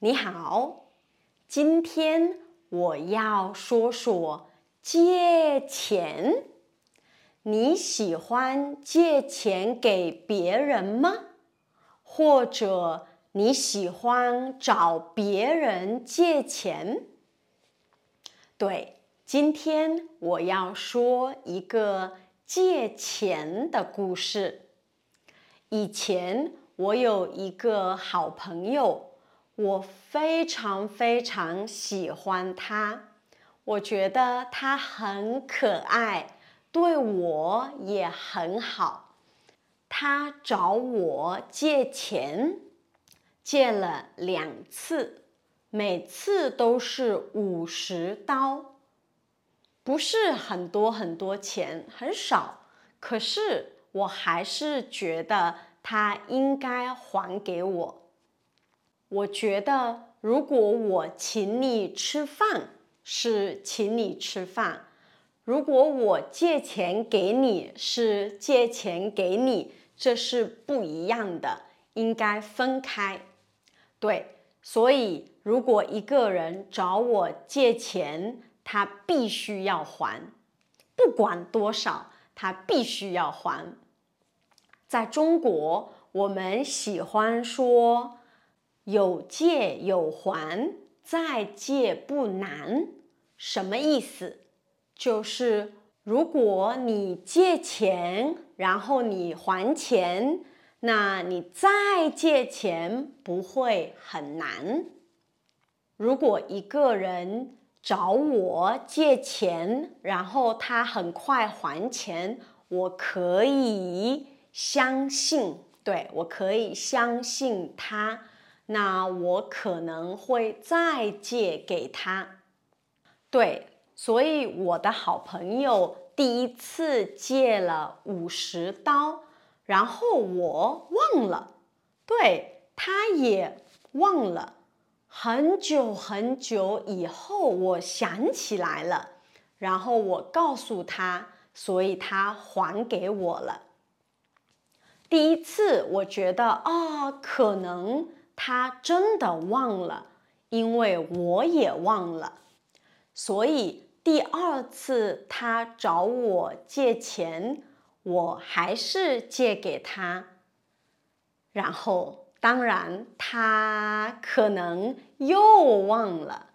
你好，今天我要说说借钱。你喜欢借钱给别人吗？或者你喜欢找别人借钱？对，今天我要说一个借钱的故事。以前我有一个好朋友，我非常非常喜欢他，我觉得他很可爱，对我也很好。他找我借钱，借了两次，每次都是五十刀，不是很多很多钱，很少，可是。我还是觉得他应该还给我。我觉得，如果我请你吃饭，是请你吃饭；如果我借钱给你，是借钱给你，这是不一样的，应该分开。对，所以如果一个人找我借钱，他必须要还，不管多少。他必须要还。在中国，我们喜欢说“有借有还，再借不难”。什么意思？就是如果你借钱，然后你还钱，那你再借钱不会很难。如果一个人，找我借钱，然后他很快还钱，我可以相信，对我可以相信他，那我可能会再借给他。对，所以我的好朋友第一次借了五十刀，然后我忘了，对他也忘了。很久很久以后，我想起来了，然后我告诉他，所以他还给我了。第一次我觉得啊，可能他真的忘了，因为我也忘了，所以第二次他找我借钱，我还是借给他，然后。当然，他可能又忘了，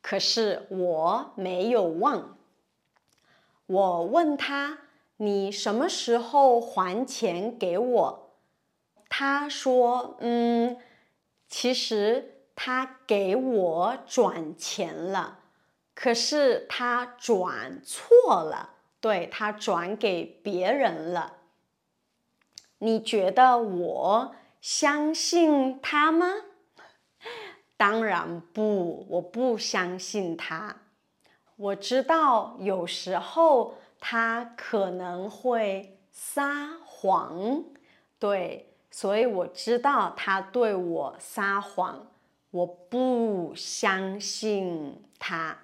可是我没有忘。我问他：“你什么时候还钱给我？”他说：“嗯，其实他给我转钱了，可是他转错了，对他转给别人了。”你觉得我？相信他吗？当然不，我不相信他。我知道有时候他可能会撒谎，对，所以我知道他对我撒谎。我不相信他，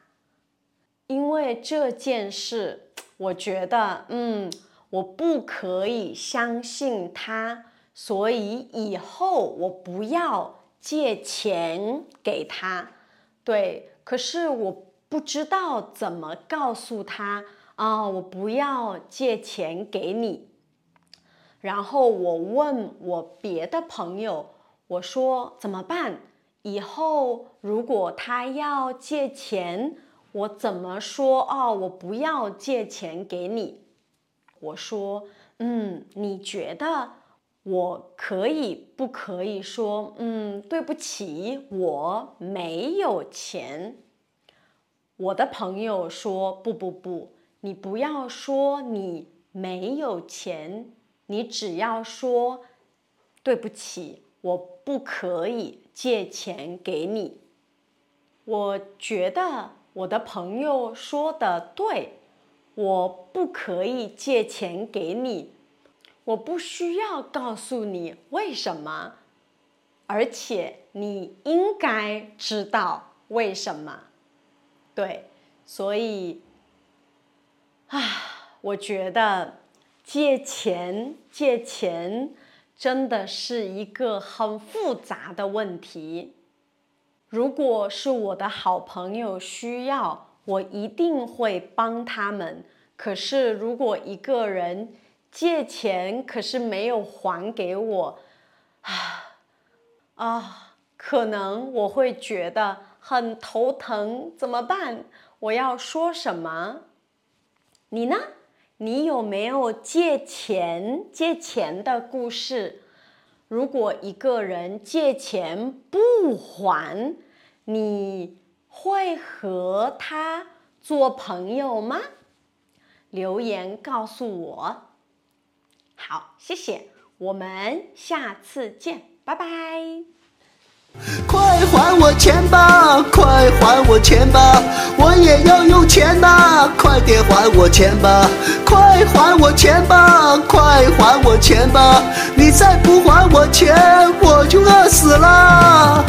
因为这件事，我觉得，嗯，我不可以相信他。所以以后我不要借钱给他，对。可是我不知道怎么告诉他啊，我不要借钱给你。然后我问我别的朋友，我说怎么办？以后如果他要借钱，我怎么说？哦，我不要借钱给你。我说，嗯，你觉得？我可以不可以说，嗯，对不起，我没有钱。我的朋友说，不不不，你不要说你没有钱，你只要说对不起，我不可以借钱给你。我觉得我的朋友说的对，我不可以借钱给你。我不需要告诉你为什么，而且你应该知道为什么。对，所以啊，我觉得借钱借钱真的是一个很复杂的问题。如果是我的好朋友需要，我一定会帮他们。可是如果一个人借钱，可是没有还给我，啊啊，可能我会觉得很头疼，怎么办？我要说什么？你呢？你有没有借钱借钱的故事？如果一个人借钱不还，你会和他做朋友吗？留言告诉我。好，谢谢，我们下次见，拜拜。快还我钱吧，快还我钱吧，我也要用钱呐！快点还我钱吧，快还我钱吧，快还我钱吧！你再不还我钱，我就饿死了。